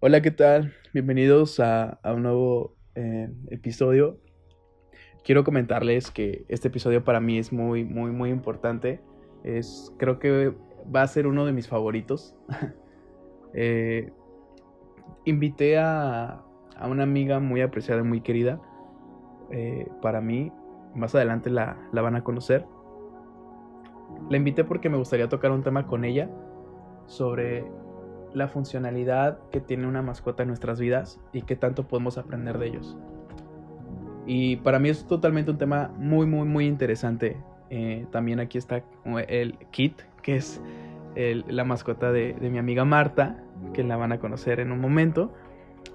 Hola, ¿qué tal? Bienvenidos a, a un nuevo eh, episodio. Quiero comentarles que este episodio para mí es muy, muy, muy importante. Es, creo que va a ser uno de mis favoritos. Eh, invité a, a, una amiga muy apreciada y muy querida eh, para mí. Más adelante la, la van a conocer. La invité porque me gustaría tocar un tema con ella sobre la funcionalidad que tiene una mascota en nuestras vidas y qué tanto podemos aprender de ellos. Y para mí es totalmente un tema muy, muy, muy interesante. Eh, también aquí está el Kit, que es la mascota de, de, mi amiga Marta, que la van a conocer en un momento.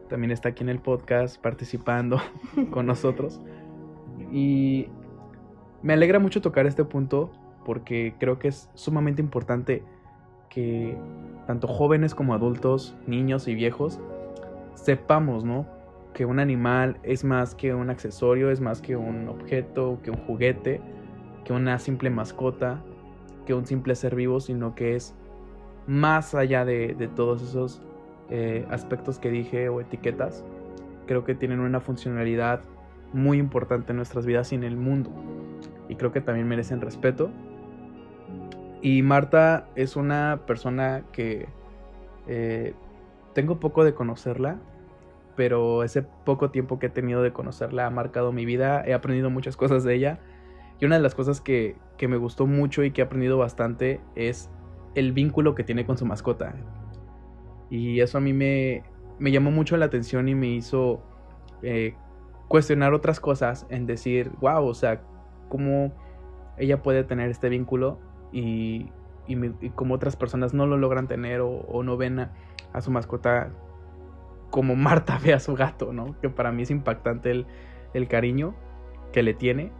También está aquí en el podcast participando con nosotros. Y me alegra mucho tocar este punto porque creo que es sumamente importante que tanto jóvenes como adultos, niños y viejos, sepamos, ¿no? Que un animal es más que un accesorio, es más que un objeto, que un juguete, que una simple mascota, que un simple ser vivo, sino que es más allá de, todos esos eh, aspectos que dije o etiquetas. Creo que tienen una funcionalidad muy importante en nuestras vidas y en el mundo. Y creo que también merecen respeto y Marta es una persona que eh, tengo poco de conocerla, pero ese poco tiempo que he tenido de conocerla ha marcado mi vida, he aprendido muchas cosas de ella. Y una de las cosas que, que me gustó mucho y que he aprendido bastante es el vínculo que tiene con su mascota. Y eso a mí me, me llamó mucho la atención y me hizo eh, cuestionar otras cosas en decir, wow, o sea, cómo ella puede tener este vínculo y, y, me, y, como otras personas no lo logran tener o, o no ven a, a, su mascota como Marta ve a su gato, ¿no? Que para mí es impactante el, el cariño que le tiene.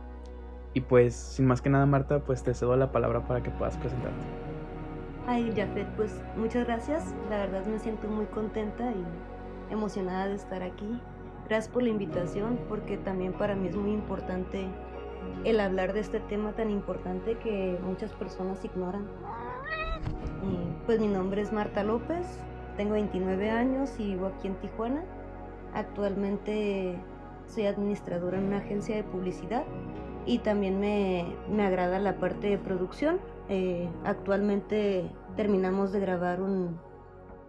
Y pues, sin más que nada, Marta, pues te cedo la palabra para que puedas presentarte. Ay, Jafet, pues muchas gracias. La verdad me siento muy contenta y emocionada de estar aquí. Gracias por la invitación, porque también para mí es muy importante el hablar de este tema tan importante que muchas personas ignoran. Pues mi nombre es Marta López, tengo 29 años y vivo aquí en Tijuana. Actualmente soy administradora en una agencia de publicidad y también me, me agrada la parte de producción. Eh, actualmente terminamos de grabar un,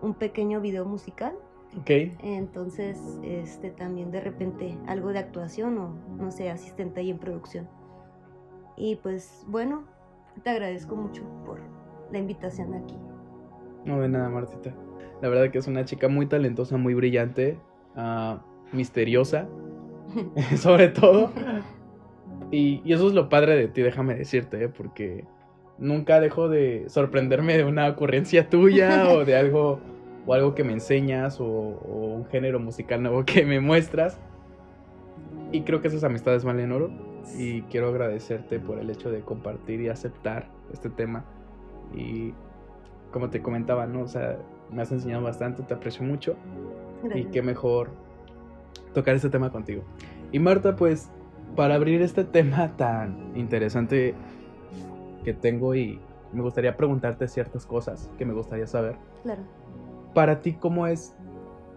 un pequeño video musical Ok. Entonces, este, también de repente algo de actuación o, no sé, asistente ahí en producción. Y pues, bueno, te agradezco mucho por la invitación aquí. No de nada, Martita. La verdad que es una chica muy talentosa, muy brillante, uh, misteriosa, sobre todo. Y, y, eso es lo padre de ti, déjame decirte, ¿eh? porque nunca dejo de sorprenderme de una ocurrencia tuya o de algo o algo que me enseñas o, o, un género musical nuevo que me muestras. Y creo que esas amistades valen oro. Y quiero agradecerte por el hecho de compartir y aceptar este tema. Y como te comentaba, ¿no? O sea, me has enseñado bastante, te aprecio mucho. Gracias. Y qué mejor tocar este tema contigo. Y Marta, pues, para abrir este tema tan interesante que tengo y me gustaría preguntarte ciertas cosas que me gustaría saber. Claro. Para ti, ¿cómo es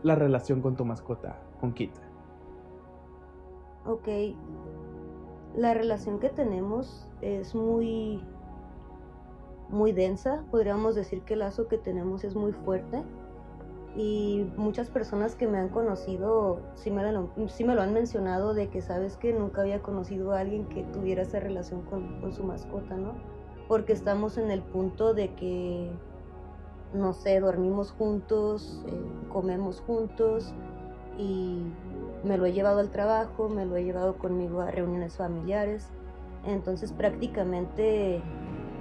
la relación con tu mascota, con Kita? Ok. La relación que tenemos es muy muy densa, podríamos decir que el lazo que tenemos es muy fuerte y muchas personas que me han conocido sí me, lo, sí me lo han mencionado de que sabes que nunca había conocido a alguien que tuviera esa relación con, con su mascota, ¿no? Porque estamos en el punto de que no sé, dormimos juntos, eh, comemos juntos y me lo he llevado al trabajo, me lo he llevado conmigo a reuniones familiares. Entonces prácticamente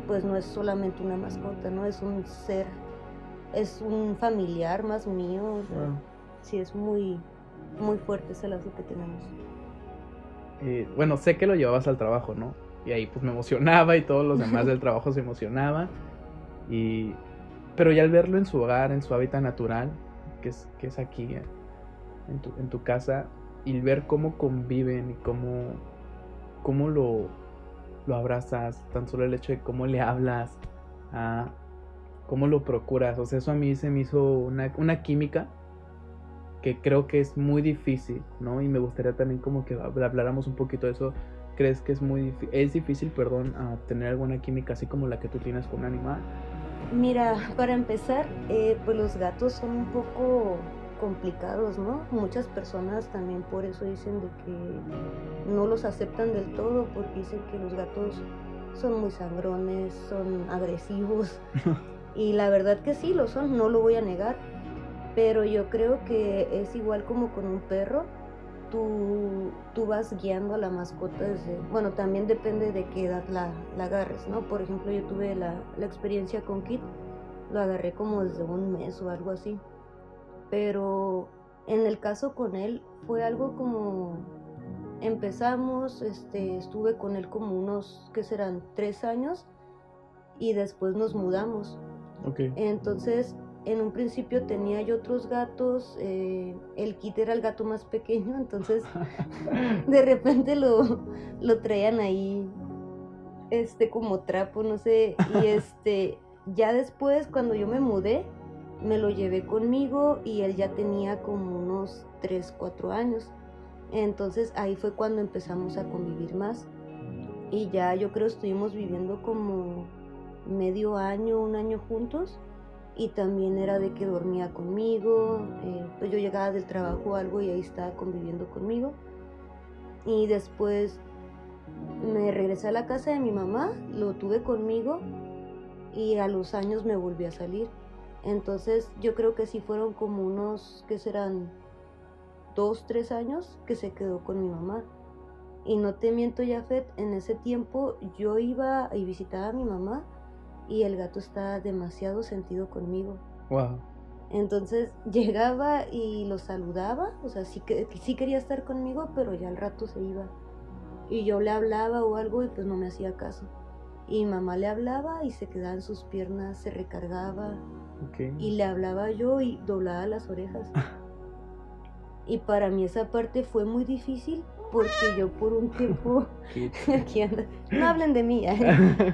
pues no es solamente una mascota, ¿no? Es un ser, es un familiar más mío. O sea, wow. Sí, es muy, muy fuerte ese lazo que tenemos. Eh, bueno, sé que lo llevabas al trabajo, ¿no? Y ahí pues me emocionaba y todos los demás del trabajo se emocionaban. Y pero ya al verlo en su hogar, en su hábitat natural, que es, que es aquí, en tu, en tu casa, y ver cómo conviven y cómo, cómo lo, lo abrazas, tan solo el hecho de cómo le hablas, a cómo lo procuras, o sea, eso a mí se me hizo una, una química que creo que es muy difícil, ¿no? Y me gustaría también como que habláramos un poquito de eso. ¿Crees que es muy es difícil, perdón, a tener alguna química así como la que tú tienes con un animal? Mira, para empezar, eh, pues los gatos son un poco complicados, ¿no? Muchas personas también por eso dicen de que no los aceptan del todo porque dicen que los gatos son muy sangrones, son agresivos y la verdad que sí lo son, no lo voy a negar, pero yo creo que es igual como con un perro, tú, tú vas guiando a la mascota desde, bueno, también depende de qué edad la, la agarres, ¿no? Por ejemplo, yo tuve la, la experiencia con Kit, lo agarré como desde un mes o algo así pero en el caso con él fue algo como empezamos, este, estuve con él como unos, ¿qué serán? Tres años y después nos mudamos. Okay. Entonces, en un principio tenía yo otros gatos, eh, el kit era el gato más pequeño, entonces de repente lo, lo traían ahí, este, como trapo, no sé, y este, ya después cuando yo me mudé, me lo llevé conmigo y él ya tenía como unos 3, 4 años. Entonces ahí fue cuando empezamos a convivir más. Y ya yo creo estuvimos viviendo como medio año, un año juntos. Y también era de que dormía conmigo. Eh, pues yo llegaba del trabajo o algo y ahí estaba conviviendo conmigo. Y después me regresé a la casa de mi mamá, lo tuve conmigo y a los años me volví a salir. Entonces yo creo que sí fueron como unos, que serán? Dos, tres años que se quedó con mi mamá. Y no te miento, Jafet, en ese tiempo yo iba y visitaba a mi mamá y el gato estaba demasiado sentido conmigo. Wow. Entonces llegaba y lo saludaba, o sea, sí, que, sí quería estar conmigo, pero ya al rato se iba. Y yo le hablaba o algo y pues no me hacía caso. Y mamá le hablaba y se quedaba en sus piernas, se recargaba. Y le hablaba yo y doblaba las orejas. y para mí esa parte fue muy difícil porque yo por un tiempo... aquí anda. No hablen de mí. ¿eh?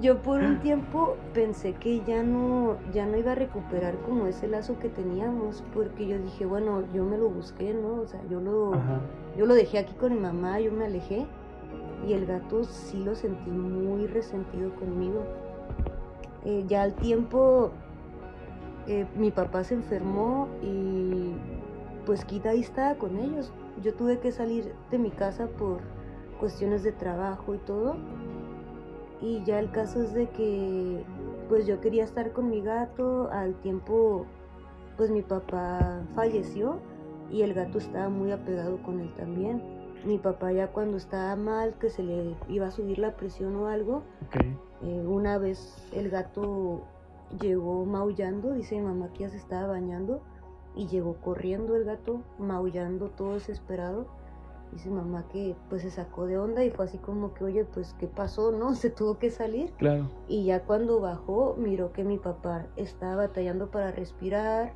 Yo por un tiempo pensé que ya no, ya no iba a recuperar como ese lazo que teníamos, porque yo dije, bueno, yo me lo busqué, ¿no? O sea, yo lo, yo lo dejé aquí con mi mamá, yo me alejé y el gato sí lo sentí muy resentido conmigo. Eh, ya al tiempo eh, mi papá se enfermó y pues Kita ahí estaba con ellos. Yo tuve que salir de mi casa por cuestiones de trabajo y todo. Y ya el caso es de que pues yo quería estar con mi gato, al tiempo pues mi papá falleció y el gato estaba muy apegado con él también mi papá ya cuando estaba mal, que se le iba a subir la presión o algo, eh, una vez el gato llegó maullando, dice mi mamá que ya se estaba bañando, y llegó corriendo el gato, maullando todo desesperado. Dice mamá que pues se sacó de onda y fue así como que, oye, pues qué pasó, ¿no? Se tuvo que salir. Claro. Y ya cuando bajó, miró que mi papá estaba batallando para respirar,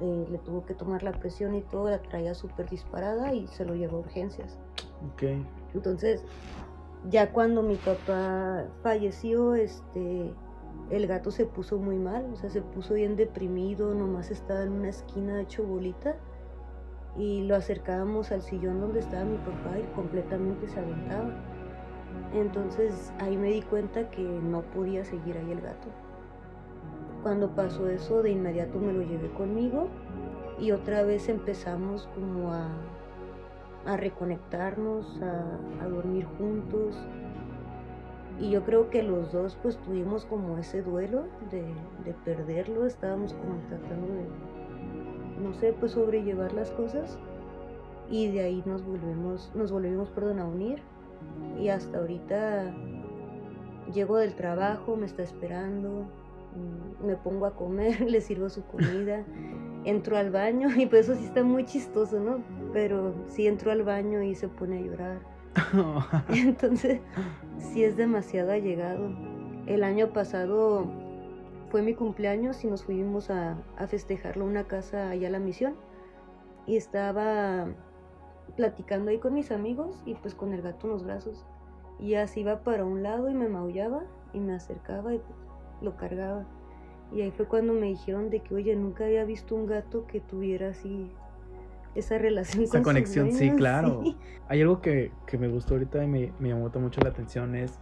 eh, le tuvo que tomar la presión y todo, la traía súper disparada y se lo llevó a urgencias. Ok. Entonces, ya cuando mi papá falleció, este, el gato se puso muy mal, o sea, se puso bien deprimido, nomás estaba en una esquina hecho bolita y lo acercábamos al sillón donde estaba mi papá y completamente se aventaba. Entonces ahí me di cuenta que no podía seguir ahí el gato. Cuando pasó eso, de inmediato me lo llevé conmigo y otra vez empezamos como a, a reconectarnos, a, dormir juntos. Y yo creo que los dos pues tuvimos como ese duelo de, de perderlo, estábamos como tratando de, no sé, pues sobrellevar las cosas y de ahí nos volvemos, nos volvimos, perdón, a unir y hasta ahorita llego del trabajo, me está esperando, Mm, me pongo a comer, le sirvo su comida, entro al baño y pues eso sí está muy chistoso, ¿no? Pero sí entro al baño y se pone a llorar. Entonces, sí es demasiado allegado. El año pasado fue mi cumpleaños y nos fuimos a, a festejarlo a una casa allá a la misión. Y estaba platicando ahí con mis amigos y pues con el gato en los brazos. Y así iba para un lado y me maullaba y me acercaba y pues, lo cargaba. Y ahí fue cuando me dijeron de que, oye, nunca había visto un gato que tuviera así esa relación esa conexión, sí, claro. Hay algo que, que, me gustó ahorita y me, me llamó mucho la atención es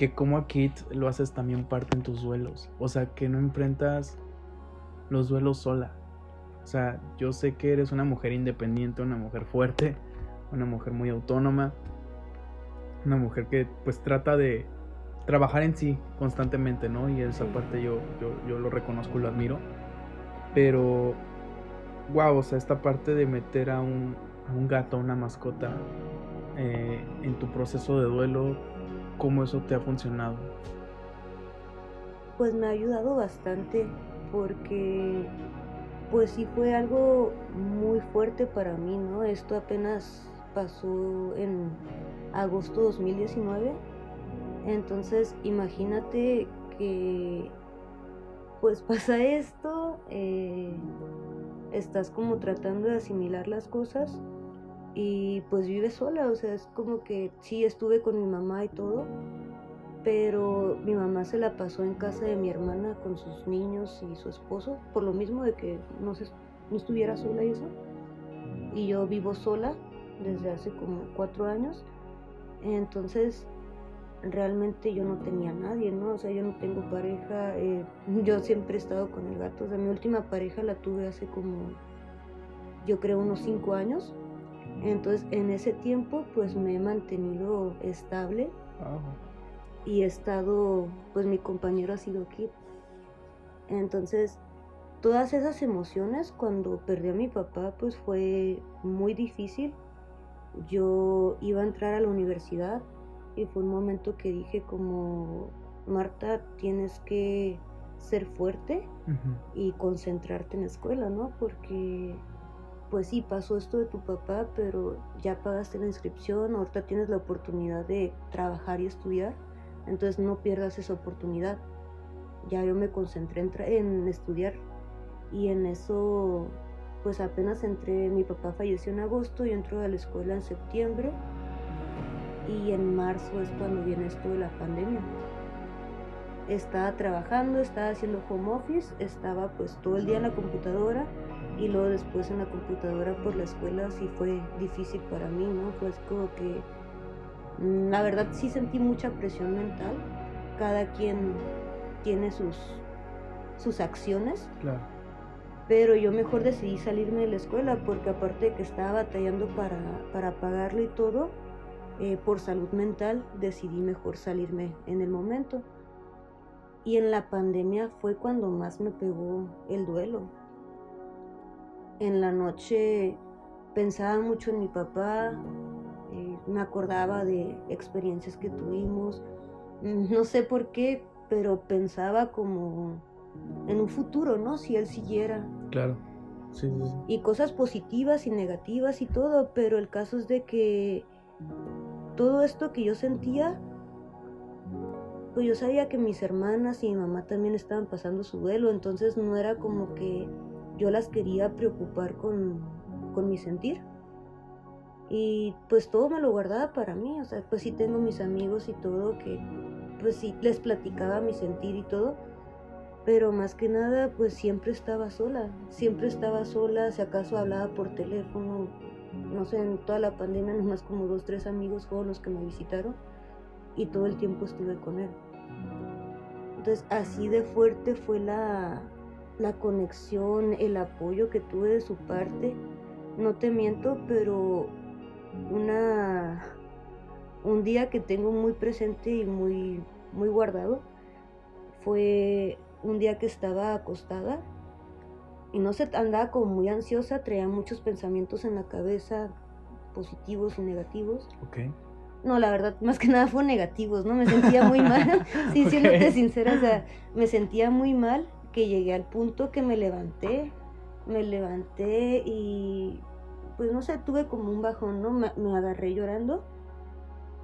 que como a Kit lo haces también parte en tus duelos. O sea, que no enfrentas los duelos sola. O sea, yo sé que eres una mujer independiente, una mujer fuerte, una mujer muy autónoma, una mujer que pues trata de trabajar en sí constantemente, ¿no? Y esa parte yo, yo, yo lo reconozco y lo admiro. Pero, wow, o sea, esta parte de meter a un, a un gato, a una mascota, eh, en tu proceso de duelo, ¿cómo eso te ha funcionado? Pues me ha ayudado bastante porque pues sí fue algo muy fuerte para mí, ¿no? Esto apenas pasó en agosto 2019. Entonces, imagínate que pues pasa esto, eh, estás como tratando de asimilar las cosas y pues vives sola, o sea, es como que sí estuve con mi mamá y todo, pero mi mamá se la pasó en casa de mi hermana con sus niños y su esposo, por lo mismo de que no, se, no estuviera sola y eso. Y yo vivo sola desde hace como cuatro años, entonces realmente yo no tenía nadie, ¿no? O sea, yo no tengo pareja, eh, yo siempre he estado con el gato, o sea, mi última pareja la tuve hace como, yo creo, unos cinco años. Entonces, en ese tiempo, pues me he mantenido estable y he estado, pues mi compañero ha sido Kit. Entonces, todas esas emociones cuando perdí a mi papá, pues fue muy difícil. Yo iba a entrar a la universidad y fue un momento que dije como, Marta, tienes que ser fuerte y concentrarte en la escuela, ¿no? Porque pues sí, pasó esto de tu papá, pero ya pagaste la inscripción, ahorita tienes la oportunidad de trabajar y estudiar, entonces no pierdas esa oportunidad. Ya yo me concentré en, en estudiar y en eso, pues apenas entré, mi papá falleció en agosto y entró a la escuela en septiembre y en marzo es cuando viene esto de la pandemia. Estaba trabajando, estaba haciendo home office, estaba pues todo el día en la computadora y luego después en la computadora por la escuela sí fue difícil para mí, ¿no? Pues como que mm, la verdad sí sentí mucha presión mental. Cada quien tiene sus, sus acciones. Claro. Pero yo mejor decidí salirme de la escuela porque aparte de que estaba batallando para, para pagarlo y todo, eh, por salud mental decidí mejor salirme en el momento. Y en la pandemia fue cuando más me pegó el duelo. En la noche pensaba mucho en mi papá, eh, me acordaba de experiencias que tuvimos, mm, no sé por qué, pero pensaba como en un futuro, ¿no? Si él siguiera. Claro. Sí, sí, sí. Y cosas positivas y negativas y todo, pero el caso es de que todo esto que yo sentía, pues yo sabía que mis hermanas y mi mamá también estaban pasando su duelo, entonces no era como que yo las quería preocupar con, con mi sentir. Y pues todo me lo guardaba para mí, o sea, pues sí tengo mis amigos y todo que pues sí les platicaba mi sentir y todo, pero más que nada pues siempre estaba sola, siempre estaba sola, si acaso hablaba por teléfono, no sé, en toda la pandemia nomás como dos, tres amigos fueron los que me visitaron y todo el tiempo estuve con él. Entonces así de fuerte fue la, la conexión, el apoyo que tuve de su parte. No te miento, pero una un día que tengo muy presente y muy muy guardado fue un día que estaba acostada y no se andaba como muy ansiosa, traía muchos pensamientos en la cabeza, positivos y negativos. No, la verdad, más que nada fueron negativos, ¿no? Me sentía muy mal. sí, okay. siéndote sincera, o sea, me sentía muy mal que llegué al punto que me levanté, me levanté y pues no sé, tuve como un bajón, ¿no? Me, me agarré llorando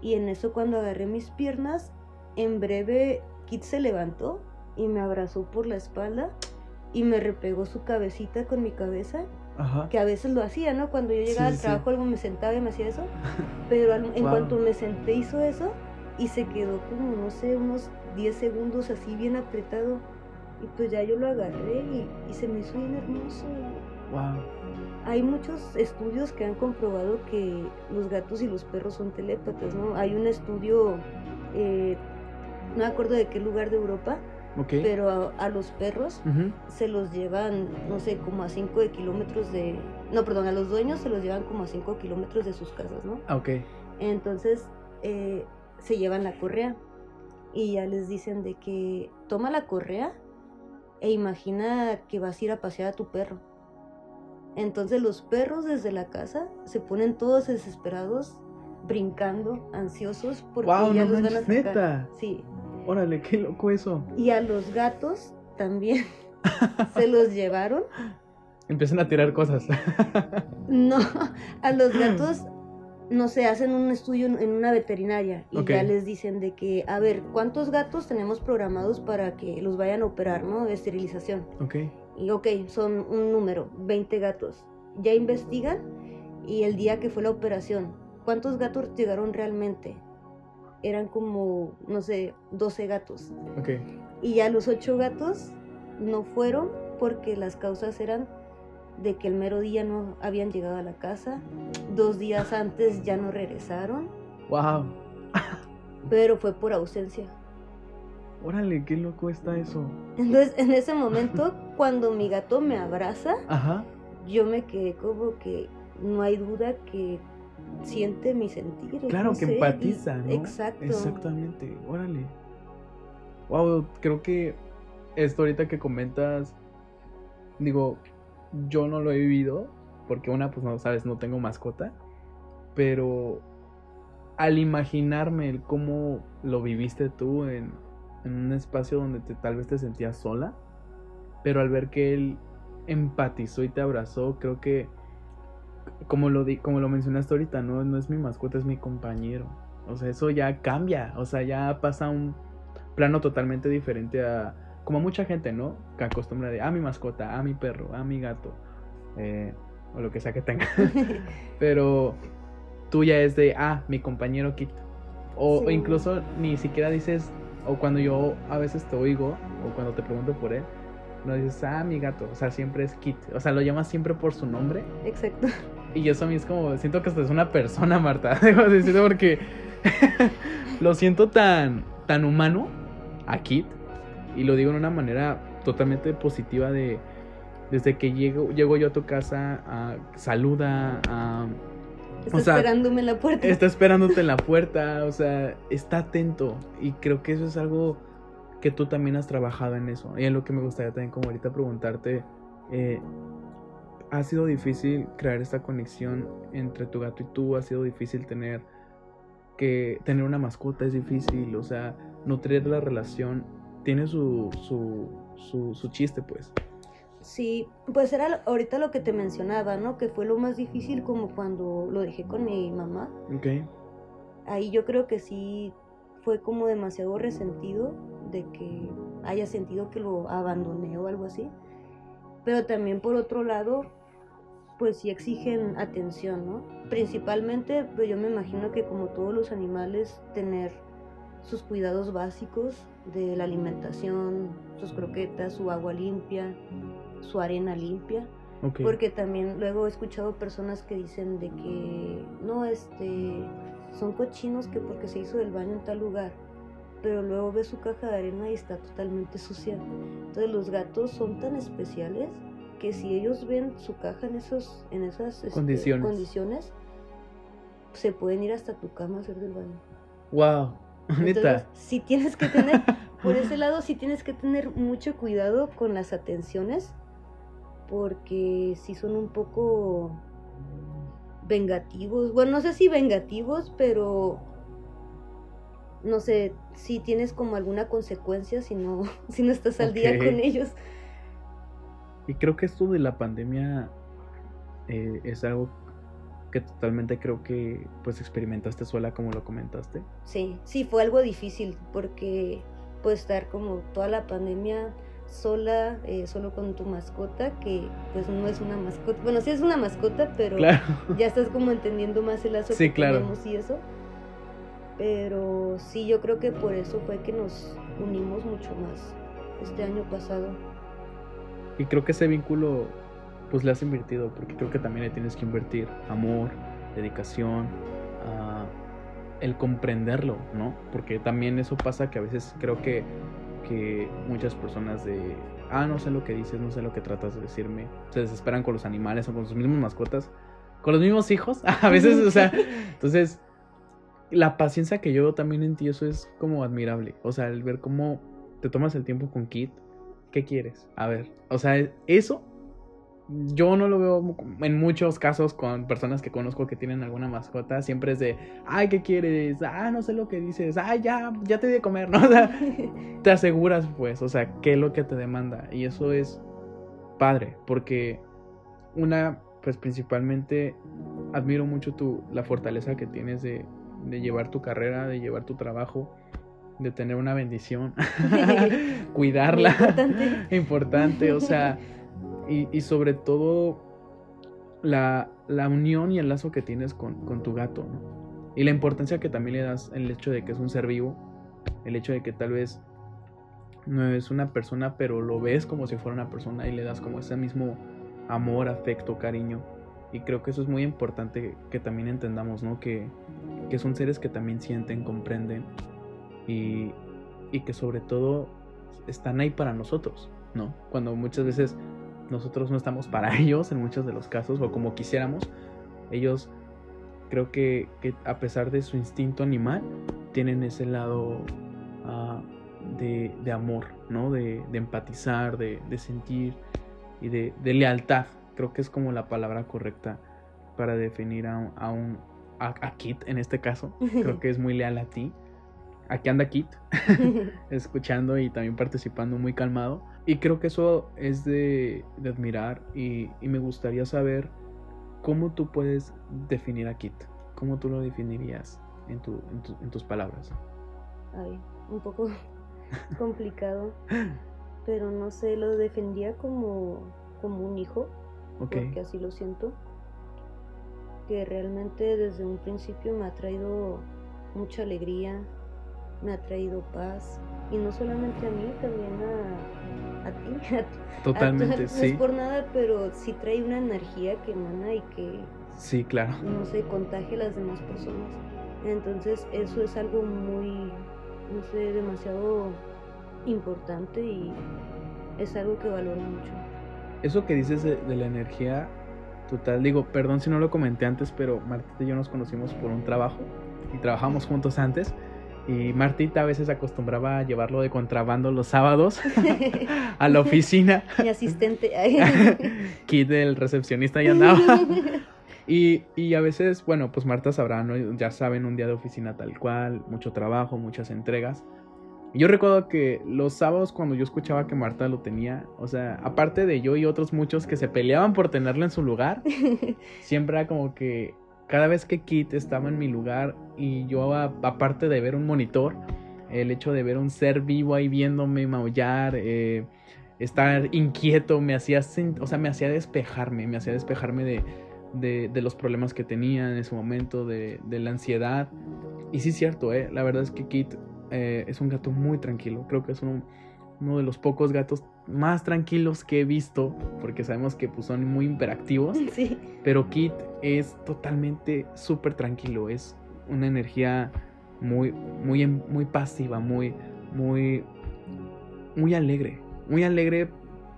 y en eso cuando agarré mis piernas, en breve Kit se levantó y me abrazó por la espalda y me repegó su cabecita con mi cabeza. Ajá. Que a veces lo hacía, ¿no? Cuando yo llegaba Sí, al sí. trabajo, algo me sentaba y me hacía eso. Pero al- en Wow. cuanto me senté, hizo eso y se quedó como, no sé, unos 10 segundos así bien apretado. Y pues ya yo lo agarré y, y se me hizo bien hermoso. Wow. Hay muchos estudios que han comprobado que los gatos y los perros son telépatas, ¿no? Hay un estudio, eh, no me acuerdo de qué lugar de Europa, pero a, a los perros se los llevan, no sé, como a 5 kilómetros de... No, perdón, a los dueños se los llevan como a 5 kilómetros de sus casas, ¿no? Ah, ok. Entonces eh, se llevan la correa y ya les dicen de que toma la correa e imagina que vas a ir a pasear a tu perro. Entonces los perros desde la casa se ponen todos desesperados, brincando, ansiosos porque Guau, ya no los van a manches, sacar. ¿neta? Sí. Órale, qué loco eso. Y a los gatos también se los llevaron. Empiezan a tirar cosas. No, a los gatos, no sé, hacen un estudio en una veterinaria y ya les dicen de que, a ver, ¿cuántos gatos tenemos programados para que los vayan a operar, ¿no? De esterilización. ok. Y ok, son un número, 20 gatos. Ya investigan y el día que fue la operación, ¿cuántos gatos llegaron realmente? Eran como, no sé, 12 gatos. Ok. Y ya los 8 gatos no fueron porque las causas eran de que el mero día no habían llegado a la casa, dos días antes ya no regresaron, Wow. pero fue por ausencia. Órale, qué loco está eso. Entonces, en ese momento, cuando mi gato me abraza, Ajá. yo me quedé como que no hay duda que siente mi sentir. Claro, no que sé, y- empatiza, ¿no? Exacto. Exactamente. Órale. Wow, creo que esto ahorita que comentas, digo, yo no lo he vivido, porque una, pues no sabes, no tengo mascota, pero al imaginarme el cómo lo viviste tú en, en un espacio donde te, tal vez te sentías sola, pero al ver que él empatizó y te abrazó, creo que, como lo, di, como lo mencionaste ahorita, no, no es mi mascota, es mi compañero. O sea, eso ya cambia, o sea, ya pasa un plano totalmente diferente a, como mucha gente, ¿no? Que acostumbra de, a mi mascota, a mi perro, a mi gato, eh, o lo que sea que tenga. Pero tú ya es de, ah, mi compañero Kit. O, incluso ni siquiera dices, o cuando yo a veces te oigo, o cuando te pregunto por él, no dices, ah, mi gato. O sea, siempre es Kit. O sea, lo llamas siempre por su nombre. Exacto. Y eso a mí es como, siento que hasta es una persona, Marta. Debo decirlo porque lo siento tan, tan humano a Kit. Y lo digo de una manera totalmente positiva de, desde que llego, llego yo a tu casa, a, saluda, a, Está O sea, esperándome en la puerta. está esperándote en la puerta, o sea, está atento. Y creo que eso es algo que tú también has trabajado en eso. Y es lo que me gustaría también como ahorita preguntarte, eh, ¿ha sido difícil crear esta conexión entre tu gato y tú? ¿Ha sido difícil tener que tener una mascota? Es difícil, o sea, nutrir la relación tiene su, su, su, su chiste, pues. Sí, pues era ahorita lo que te mencionaba, ¿no? Que fue lo más difícil como cuando lo dejé con mi mamá. Ok, Ahí yo creo que sí fue como demasiado resentido de que haya sentido que lo abandoné o algo así. Pero también por otro lado, pues sí exigen atención, ¿no? Principalmente, pues yo me imagino que como todos los animales, tener sus cuidados básicos de la alimentación, sus croquetas, su agua limpia, su arena limpia. Porque también luego he escuchado personas que dicen de que no, este, son cochinos que porque se hizo del baño en tal lugar, pero luego ves su caja de arena y está totalmente sucia. Entonces los gatos son tan especiales que si ellos ven su caja en esos, en esas este, Condiciones. condiciones, se pueden ir hasta tu cama a hacer del baño. Wow, neta. sí tienes que tener, por ese lado, sí tienes que tener mucho cuidado con las atenciones, porque sí son un poco vengativos. Bueno, no sé si vengativos, pero no sé si tienes como alguna consecuencia si no, si no estás al día con ellos. Y creo que esto de la pandemia eh, es algo que totalmente creo que pues experimentaste sola como lo comentaste. Sí, sí, fue algo difícil porque pues estar como toda la pandemia sola, eh, solo con tu mascota, que pues no es una mascota. Bueno, sí es una mascota, pero Claro. ya estás como entendiendo más el lazo Sí, que claro. tenemos y eso. Pero sí, yo creo que por eso fue que nos unimos mucho más este año pasado. Y creo que ese vínculo pues le has invertido, porque creo que también le tienes que invertir amor, dedicación, ah, el comprenderlo, ¿no? Porque también eso pasa que a veces creo que, que muchas personas de, ah, no sé lo que dices, no sé lo que tratas de decirme, se desesperan con los animales o con sus mismas mascotas, con los mismos hijos, a veces, o sea, entonces, la paciencia que yo también en ti, eso es como admirable, o sea, el ver cómo te tomas el tiempo con Kit, ¿qué quieres? A ver, o sea, eso yo no lo veo en muchos casos con personas que conozco que tienen alguna mascota. Siempre es de, ay, ¿qué quieres? Ah, no sé lo que dices. Ay, ya, ya te di de comer, ¿no? O sea, te aseguras, pues, o sea, qué es lo que te demanda. Y eso es padre, porque una, pues principalmente admiro mucho tu, la fortaleza que tienes de, de llevar tu carrera, de llevar tu trabajo de tener una bendición, cuidarla, importante. importante, o sea, y, sobre todo la, unión y el lazo que tienes con, tu gato, ¿no? Y la importancia que también le das el hecho de que es un ser vivo, el hecho de que tal vez no es una persona, pero lo ves como si fuera una persona y le das como ese mismo amor, afecto, cariño. Y creo que eso es muy importante que también entendamos, ¿no? Que, que son seres que también sienten, comprenden y, y que sobre todo están ahí para nosotros, ¿no? Cuando muchas veces nosotros no estamos para ellos en muchos de los casos o como quisiéramos. Ellos creo que, a pesar de su instinto animal, tienen ese lado ah, de, amor, ¿no? De, empatizar, de, sentir y de, lealtad. Creo que es como la palabra correcta para definir a, a un a, Kit en este caso. Creo que es muy leal a ti. Aquí anda Kit, escuchando y también participando muy calmado. Y creo que eso es de, admirar y, me gustaría saber cómo tú puedes definir a Kit, cómo tú lo definirías en, en, tus palabras. Ay, un poco complicado, pero no sé, lo defendía como, como un hijo, porque así lo siento, que realmente desde un principio me ha traído mucha alegría, me ha traído paz, y no solamente a mí, también a, a ti. Totalmente, sí. No es por nada, pero sí trae una energía que emana y que... Sí, claro. No se contagia a las demás personas. Entonces eso es algo muy, no sé, demasiado importante y es algo que valoro mucho. Eso que dices de, de la energía, total, digo, perdón si no lo comenté antes, pero Martita y yo nos conocimos por un trabajo y trabajamos juntos antes. Y Martita a veces acostumbraba a llevarlo de contrabando los sábados a la oficina. Mi asistente. Kit del recepcionista ya andaba. Y, y, a veces, bueno, pues Marta sabrá, ¿no? ya saben, un día de oficina tal cual, mucho trabajo, muchas entregas. Yo recuerdo que los sábados cuando yo escuchaba que Marta lo tenía, o sea, aparte de yo y otros muchos que se peleaban por tenerlo en su lugar, siempre era como que cada vez que Kit estaba en mi lugar y yo aparte de ver un monitor, el hecho de ver un ser vivo ahí viéndome maullar, eh, estar inquieto, me hacía, o sea, me hacía despejarme, me hacía despejarme de, de, los problemas que tenía en ese momento, de, de la ansiedad. Y sí es cierto, eh, la verdad es que Kit eh, es un gato muy tranquilo, creo que es un uno de los pocos gatos más tranquilos que he visto, porque sabemos que pues, son muy imperactivos. Sí. Pero Kit es totalmente súper tranquilo, es una energía muy, muy, muy pasiva, muy, muy, muy alegre, muy alegre.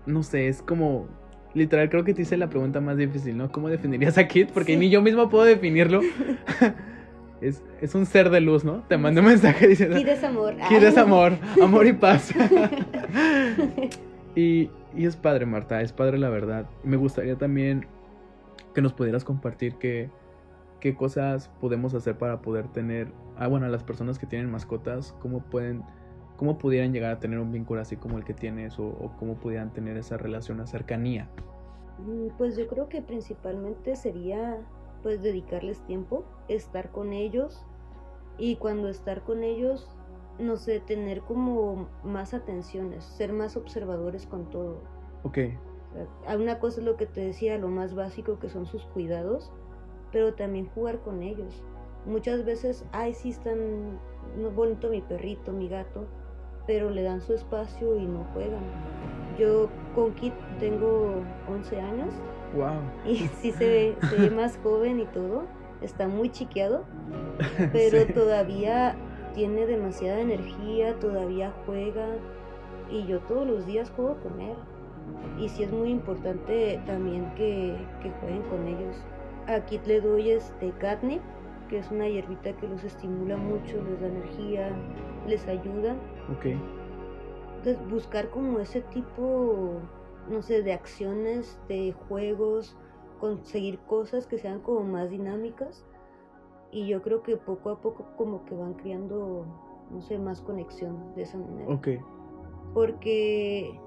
No sé, es como literal creo que te hice la pregunta más difícil, ¿no? ¿Cómo definirías a Kit? Porque ni yo mismo puedo definirlo. es, es, un ser de luz, ¿no? Te mandé un mensaje diciendo... Kid es amor. Kid es amor, amor y paz. Y, es padre, Marta, es padre la verdad. Me gustaría también que nos pudieras compartir qué, qué cosas podemos hacer para poder tener... Ah, bueno, las personas que tienen mascotas, cómo pueden... ¿Cómo pudieran llegar a tener un vínculo así como el que tienes o, o cómo pudieran tener esa relación, esa cercanía? Mm, pues yo creo que principalmente sería pues dedicarles tiempo, estar con ellos y cuando estar con ellos, no sé, tener como más atenciones, ser más observadores con todo. Ok. una cosa es lo que te decía, lo más básico que son sus cuidados, pero también jugar con ellos. Muchas veces, ay, sí están no bonito mi perrito, mi gato, pero le dan su espacio y no juegan. Yo con Kit tengo 11 años Wow. Y sí se ve, se ve más joven y todo. Está muy chiqueado, pero Sí. todavía tiene demasiada energía, todavía juega. Y yo todos los días juego con él. Y sí es muy importante también que, que jueguen con ellos. A Kit le doy este catnip, que es una hierbita que los estimula mucho, les da energía, les ayuda. Ok. Entonces, buscar como ese tipo, no sé, de acciones, de juegos, conseguir cosas que sean como más dinámicas. Y yo creo que poco a poco como que van creando, no sé, más conexión de esa manera. Ok. Porque,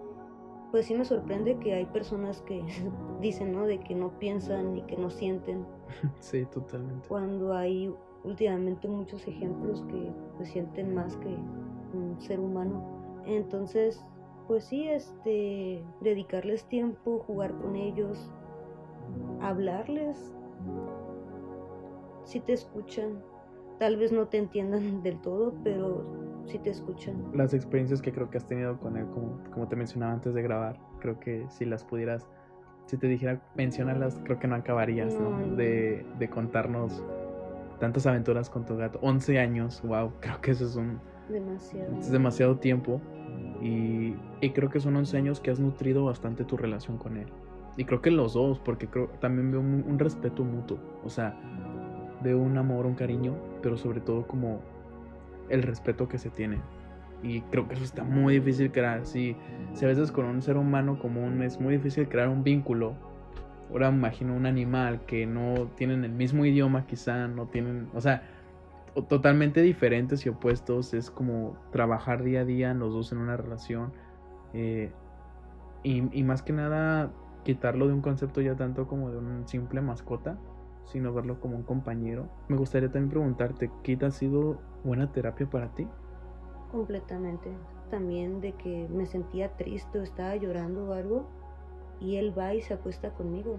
pues sí me sorprende que hay personas que dicen, ¿no? De que no piensan y que no sienten, Sí, totalmente. cuando hay últimamente muchos ejemplos que pues, sienten más que un ser humano. Entonces, pues sí, este, dedicarles tiempo, jugar con ellos, hablarles, si te escuchan, tal vez no te entiendan del todo, pero si te escuchan. Las experiencias que creo que has tenido con él, como, como te mencionaba antes de grabar, creo que si las pudieras, si te dijera mencionarlas, creo que no acabarías, ¿no? No, no. De, de contarnos tantas aventuras con tu gato. 11 años, wow, creo que eso es un, Demasiado. es demasiado tiempo. Y, y creo que son 11 años que has nutrido bastante tu relación con él. Y creo que los dos, porque creo también veo un, un respeto mutuo. O sea, veo un amor, un cariño, pero sobre todo como el respeto que se tiene. Y creo que eso está muy difícil crear. Si, si a veces con un ser humano común es muy difícil crear un vínculo. Ahora imagino un animal que no tienen el mismo idioma, quizá, no tienen, o sea, totalmente diferentes y opuestos. Es como trabajar día a día los dos en una relación. eh, y, y más que nada, quitarlo de un concepto ya tanto como de un simple mascota, sino verlo como un compañero. Me gustaría también preguntarte, ¿Kit ha sido buena terapia para ti? Completamente. También de que me sentía triste o estaba llorando o algo. Y él va y se acuesta conmigo.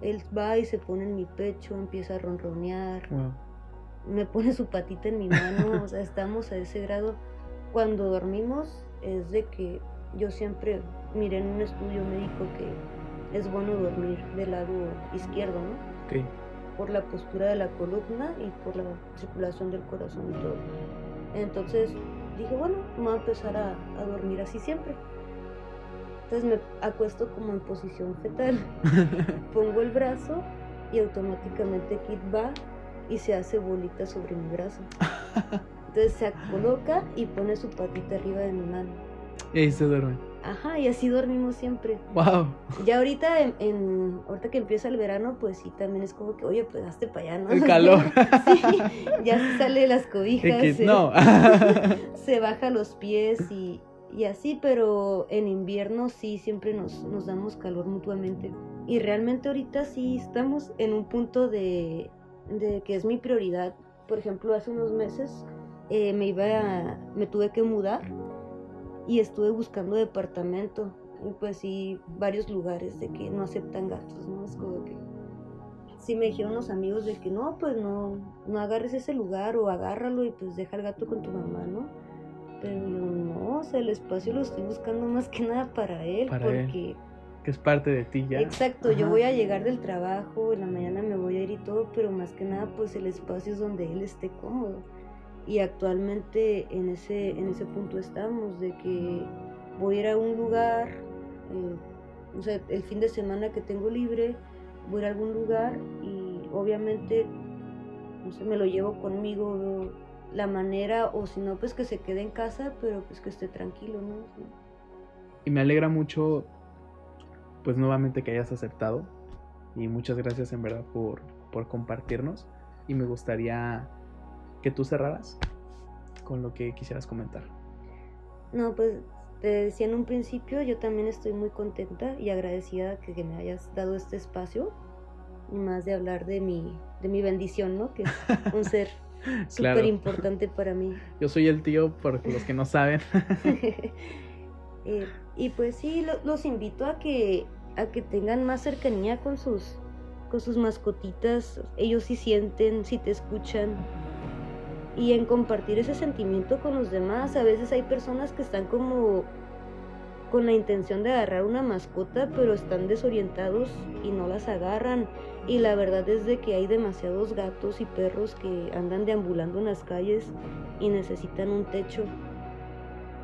Él va y se pone en mi pecho, empieza a ronronear, Wow. me pone su patita en mi mano. o sea, estamos a ese grado. Cuando dormimos es de que yo siempre miré en un estudio médico que es bueno dormir del lado izquierdo, ¿no? Ok. por la postura de la columna y por la circulación del corazón y todo. Entonces dije, bueno, me voy a empezar a, a dormir así siempre. Entonces me acuesto como en posición fetal, pongo el brazo y automáticamente Kit va y se hace bolita sobre mi brazo. Entonces se coloca y pone su patita arriba de mi mano. y ahí se duerme. Ajá, y así dormimos siempre. Wow. Ya ahorita, en, en- ahorita que empieza el verano, pues sí, también es como que, oye, pues hazte para allá, ¿no? El calor. sí, ya se sale de las cobijas, Kit, se, no. se baja los pies y, y así, pero en invierno sí, siempre nos, nos damos calor mutuamente. Y realmente ahorita sí estamos en un punto de, de que es mi prioridad. Por ejemplo, hace unos meses eh, me iba a- me tuve que mudar y estuve buscando departamento. Y pues sí, varios lugares de que no aceptan gatos, ¿no? Es como que sí me dijeron los amigos de que no, pues no, no agarres ese lugar o agárralo y pues deja el gato con tu mamá, ¿no? Pero yo no, o sea, el espacio lo estoy buscando más que nada para él, Para él. porque que es parte de ti ya. exacto, yo voy a llegar del trabajo, en la mañana me voy a ir y todo, pero más que nada pues el espacio es donde él esté cómodo. Y actualmente en ese, en ese punto estamos, de que voy a ir a un lugar, eh, o sea, el fin de semana que tengo libre, voy a ir a algún lugar y obviamente, no sé, me lo llevo conmigo, la manera, o si no, pues que se quede en casa, pero pues que esté tranquilo, ¿no? Y me alegra mucho, pues nuevamente que hayas aceptado. Y muchas gracias en verdad por, por compartirnos. Y me gustaría que tú cerraras con lo que quisieras comentar. No, pues te decía en un principio, yo también estoy muy contenta y agradecida que, que me hayas dado este espacio, y más de hablar de mi, de mi bendición, ¿no? Que es un ser Claro. súper importante para mí. Yo soy el tío, por los que no saben. Eh, y pues sí, lo- los invito a que, a que tengan más cercanía con sus, con sus mascotitas. Ellos sí sienten, sí te escuchan. Y en compartir ese sentimiento con los demás. A veces hay personas que están como, con la intención de agarrar una mascota, pero están desorientados y no las agarran. Y la verdad es de que hay demasiados gatos y perros que andan deambulando en las calles y necesitan un techo.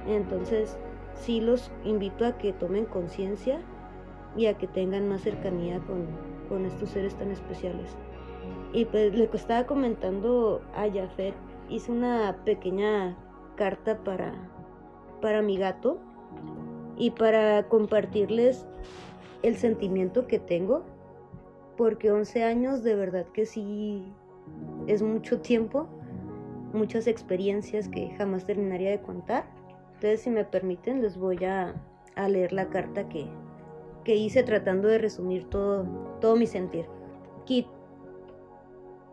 Entonces, sí los invito a que tomen conciencia y a que tengan más cercanía con, con estos seres tan especiales. Y pues le estaba comentando a Jafet, hice una pequeña carta para, para mi gato y para compartirles el sentimiento que tengo, porque 11 años de verdad que sí es mucho tiempo, muchas experiencias que jamás terminaría de contar. Entonces, si me permiten, les voy a, a leer la carta que, que hice tratando de resumir todo, todo mi sentir.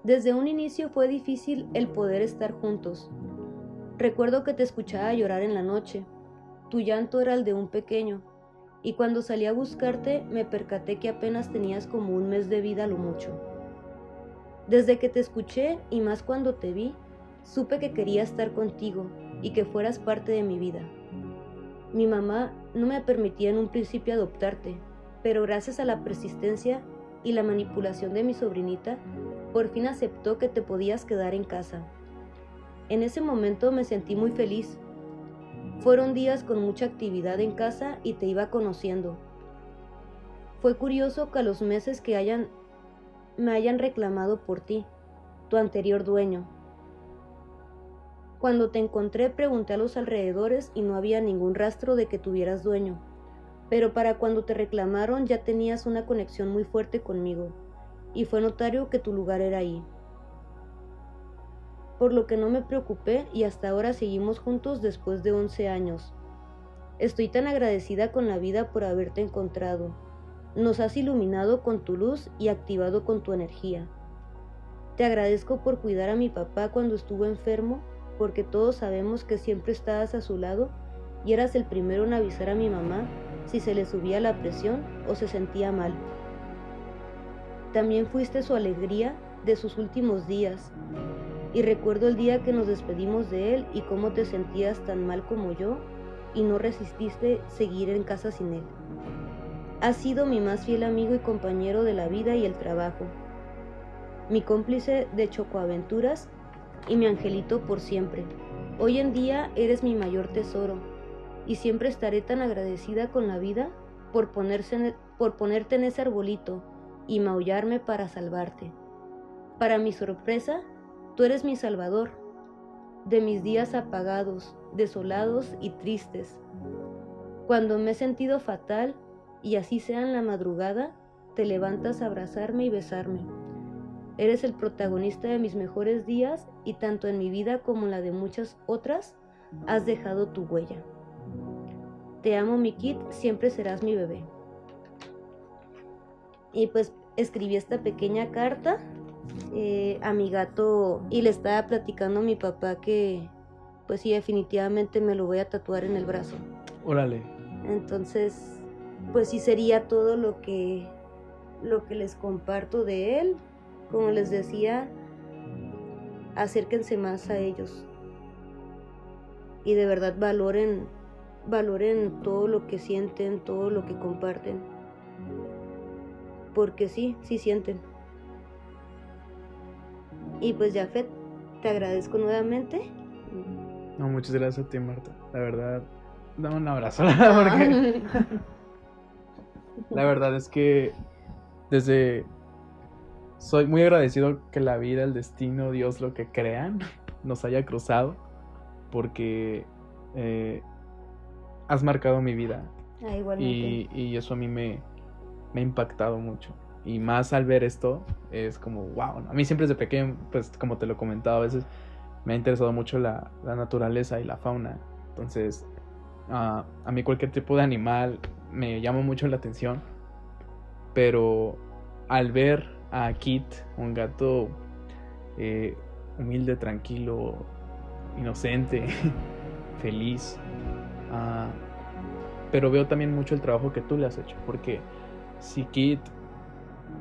Desde un inicio fue difícil el poder estar juntos. Recuerdo que te escuchaba llorar en la noche. Tu llanto era el de un pequeño, y cuando salí a buscarte me percaté que apenas tenías como un mes de vida a lo mucho. Desde que te escuché y más cuando te vi, supe que quería estar contigo y que fueras parte de mi vida. Mi mamá no me permitía en un principio adoptarte, pero gracias a la persistencia y la manipulación de mi sobrinita, por fin aceptó que te podías quedar en casa. En ese momento me sentí muy feliz. Fueron días con mucha actividad en casa y te iba conociendo. Fue curioso que a los meses que hayan me hayan reclamado por ti, tu anterior dueño. Cuando te encontré pregunté a los alrededores y no había ningún rastro de que tuvieras dueño, pero para cuando te reclamaron ya tenías una conexión muy fuerte conmigo, y fue notario que tu lugar era ahí. Por lo que no me preocupé y hasta ahora seguimos juntos después de 11 años. Estoy tan agradecida con la vida por haberte encontrado. Nos has iluminado con tu luz y activado con tu energía. Te agradezco por cuidar a mi papá cuando estuvo enfermo porque todos sabemos que siempre estabas a su lado y eras el primero en avisar a mi mamá si se le subía la presión o se sentía mal. También fuiste su alegría de sus últimos días, y recuerdo el día que nos despedimos de él y cómo te sentías tan mal como yo y no resististe seguir en casa sin él. Has sido mi más fiel amigo y compañero de la vida y el trabajo, mi cómplice de chocoaventuras y mi angelito por siempre. Hoy en día eres mi mayor tesoro y siempre estaré tan agradecida con la vida por, ponerse por ponerte en ese arbolito y maullarme para salvarte. Para mi sorpresa, tú eres mi salvador de mis días apagados, desolados y tristes. Cuando me he sentido fatal, y así sea en la madrugada, te levantas a abrazarme y besarme. Eres el protagonista de mis mejores días y tanto en mi vida como en la de muchas otras, has dejado tu huella. Te amo, mi kit, siempre serás mi bebé. Y pues escribí esta pequeña carta eh, a mi gato y le estaba platicando a mi papá que pues sí, definitivamente me lo voy a tatuar en el brazo. Órale. Entonces, pues sí sería todo lo que lo que les comparto de él como les decía, acérquense más a ellos y de verdad valoren, valoren todo lo que sienten, todo lo que comparten. Porque sí, sí sienten. Y pues Jafet, te agradezco nuevamente. No, muchas gracias a ti, Marta. La verdad, dame un abrazo. Porque la verdad es que desde soy muy agradecido que la vida, el destino, Dios, lo que crean, nos haya cruzado, porque eh, has marcado mi vida. Ah, y, y, eso a mí me, me, ha impactado mucho. Y más al ver esto, es como, wow. A mí siempre desde pequeño, pues como te lo comentaba, a veces me ha interesado mucho la, naturaleza y la fauna. Entonces, a mí cualquier tipo de animal me llama mucho la atención. Pero al ver a Kit, un gato eh, humilde, tranquilo, inocente, feliz. Ah, pero veo también mucho el trabajo que tú le has hecho, porque si Kit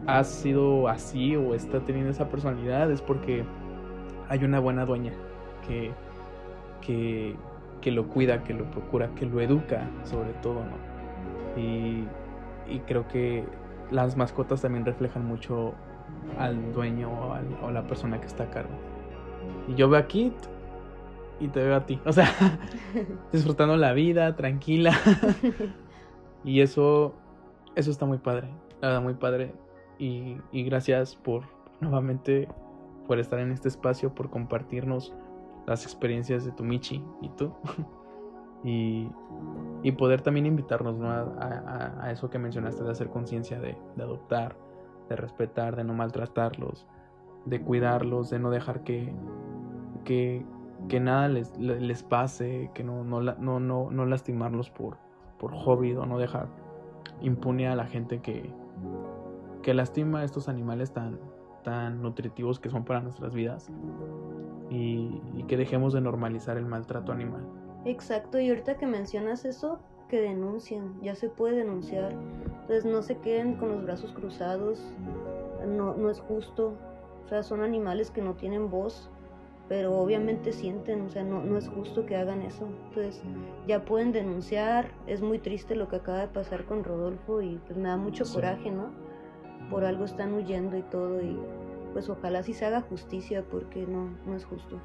ha sido así o está teniendo esa personalidad es porque hay una buena dueña que, que que lo cuida, que lo procura, que lo educa, sobre todo, ¿no? Y, y creo que las mascotas también reflejan mucho al dueño o, al, o, a la persona que está a cargo. Y yo veo aquí y te veo a ti, o sea, disfrutando la vida, tranquila. y eso, eso está muy padre, verdad, muy padre. Y, y gracias por nuevamente por estar en este espacio, por compartirnos las experiencias de tu Michi y tú. y, y, poder también invitarnos ¿no? a, a, eso que mencionaste de hacer conciencia de, de, adoptar, de respetar, de no maltratarlos, de cuidarlos, de no dejar que, que, que nada les, les, pase, que no, no, no, no, no lastimarlos por, por hobby o no dejar impune a la gente que, que lastima a estos animales tan, tan nutritivos que son para nuestras vidas y, y, que dejemos de normalizar el maltrato animal. Exacto, y ahorita que mencionas eso, que denuncien, ya se puede denunciar, entonces no se queden con los brazos cruzados, no, no es justo, o sea, son animales que no tienen voz, pero obviamente sienten, o sea, no, no es justo que hagan eso, entonces ya pueden denunciar, es muy triste lo que acaba de pasar con Rodolfo y pues me da mucho sí. coraje, ¿no? Por algo están huyendo y todo y pues ojalá sí se haga justicia porque no, no es justo.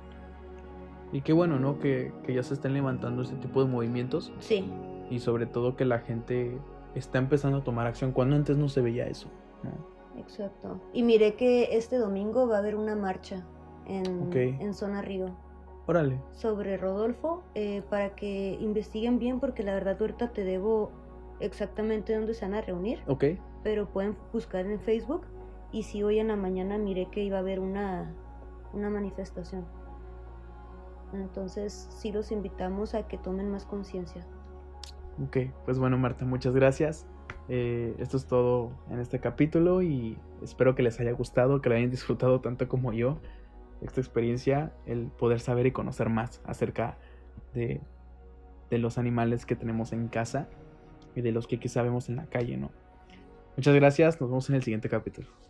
Y qué bueno, ¿no? Que, que, ya se estén levantando este tipo de movimientos. Sí. Y sobre todo que la gente está empezando a tomar acción cuando antes no se veía eso. ¿no? Exacto. Y miré que este domingo va a haber una marcha en, okay. en Zona Río. Órale. Sobre Rodolfo, eh, para que investiguen bien porque la verdad ahorita te debo exactamente dónde se van a reunir. Ok. Pero pueden buscar en Facebook y si hoy en la mañana miré que iba a haber una, una manifestación. Entonces sí los invitamos a que tomen más conciencia. Ok, pues bueno Marta, muchas gracias. Eh, esto es todo en este capítulo y espero que les haya gustado, que lo hayan disfrutado tanto como yo. Esta experiencia, el poder saber y conocer más acerca de, de los animales que tenemos en casa y de los que quizá vemos en la calle, ¿no? Muchas gracias, nos vemos en el siguiente capítulo.